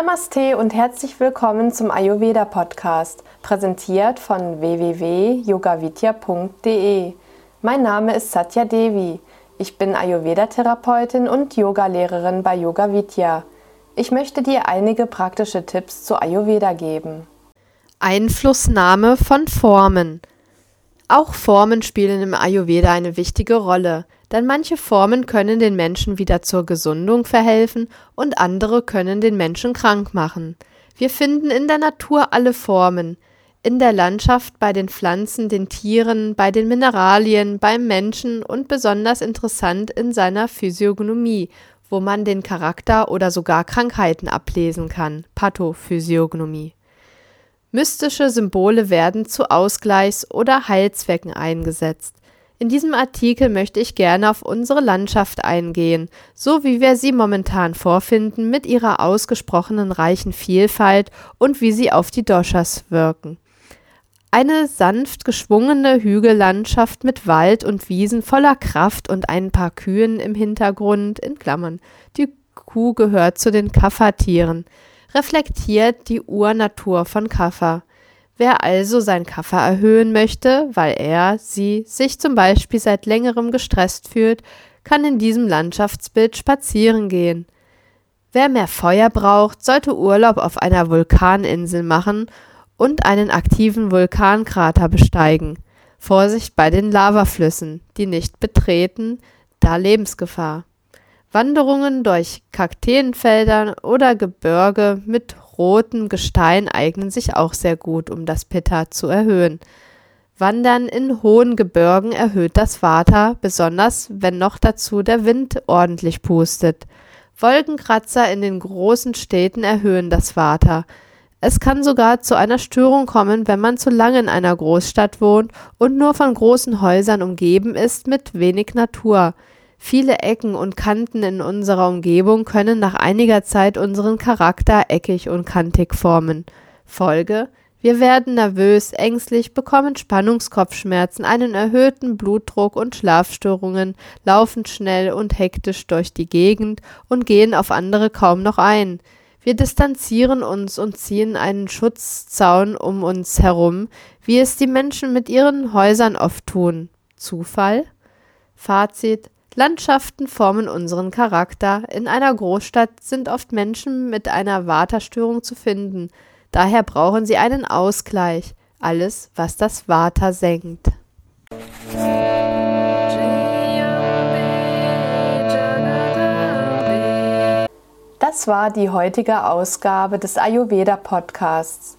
Namaste und herzlich willkommen zum Ayurveda Podcast, präsentiert von www.yogavidya.de. Mein Name ist Satya Devi. Ich bin Ayurveda-Therapeutin und Yogalehrerin bei Yoga Vidya. Ich möchte dir einige praktische Tipps zu Ayurveda geben. Einflussnahme von Formen. Auch Formen spielen im Ayurveda eine wichtige Rolle, denn manche Formen können den Menschen wieder zur Gesundung verhelfen und andere können den Menschen krank machen. Wir finden in der Natur alle Formen, in der Landschaft, bei den Pflanzen, den Tieren, bei den Mineralien, beim Menschen und besonders interessant in seiner Physiognomie, wo man den Charakter oder sogar Krankheiten ablesen kann. Pathophysiognomie. Mystische Symbole werden zu Ausgleichs- oder Heilzwecken eingesetzt. In diesem Artikel möchte ich gerne auf unsere Landschaft eingehen, so wie wir sie momentan vorfinden mit ihrer ausgesprochenen reichen Vielfalt und wie sie auf die Doshas wirken. Eine sanft geschwungene Hügellandschaft mit Wald und Wiesen voller Kraft und ein paar Kühen im Hintergrund in Klammern. Die Kuh gehört zu den Kaffertieren reflektiert die Urnatur von Kaffer. Wer also sein Kaffer erhöhen möchte, weil er, sie sich zum Beispiel seit längerem gestresst fühlt, kann in diesem Landschaftsbild spazieren gehen. Wer mehr Feuer braucht, sollte Urlaub auf einer Vulkaninsel machen und einen aktiven Vulkankrater besteigen. Vorsicht bei den Lavaflüssen, die nicht betreten, da Lebensgefahr. Wanderungen durch Kakteenfelder oder Gebirge mit rotem Gestein eignen sich auch sehr gut, um das Pitta zu erhöhen. Wandern in hohen Gebirgen erhöht das Vata, besonders wenn noch dazu der Wind ordentlich pustet. Wolkenkratzer in den großen Städten erhöhen das Vata. Es kann sogar zu einer Störung kommen, wenn man zu lange in einer Großstadt wohnt und nur von großen Häusern umgeben ist mit wenig Natur. Viele Ecken und Kanten in unserer Umgebung können nach einiger Zeit unseren Charakter eckig und kantig formen. Folge wir werden nervös, ängstlich, bekommen Spannungskopfschmerzen, einen erhöhten Blutdruck und Schlafstörungen, laufen schnell und hektisch durch die Gegend und gehen auf andere kaum noch ein. Wir distanzieren uns und ziehen einen Schutzzaun um uns herum, wie es die Menschen mit ihren Häusern oft tun. Zufall? Fazit Landschaften formen unseren Charakter. In einer Großstadt sind oft Menschen mit einer Vata-Störung zu finden. Daher brauchen sie einen Ausgleich. Alles, was das Vata senkt. Das war die heutige Ausgabe des Ayurveda Podcasts.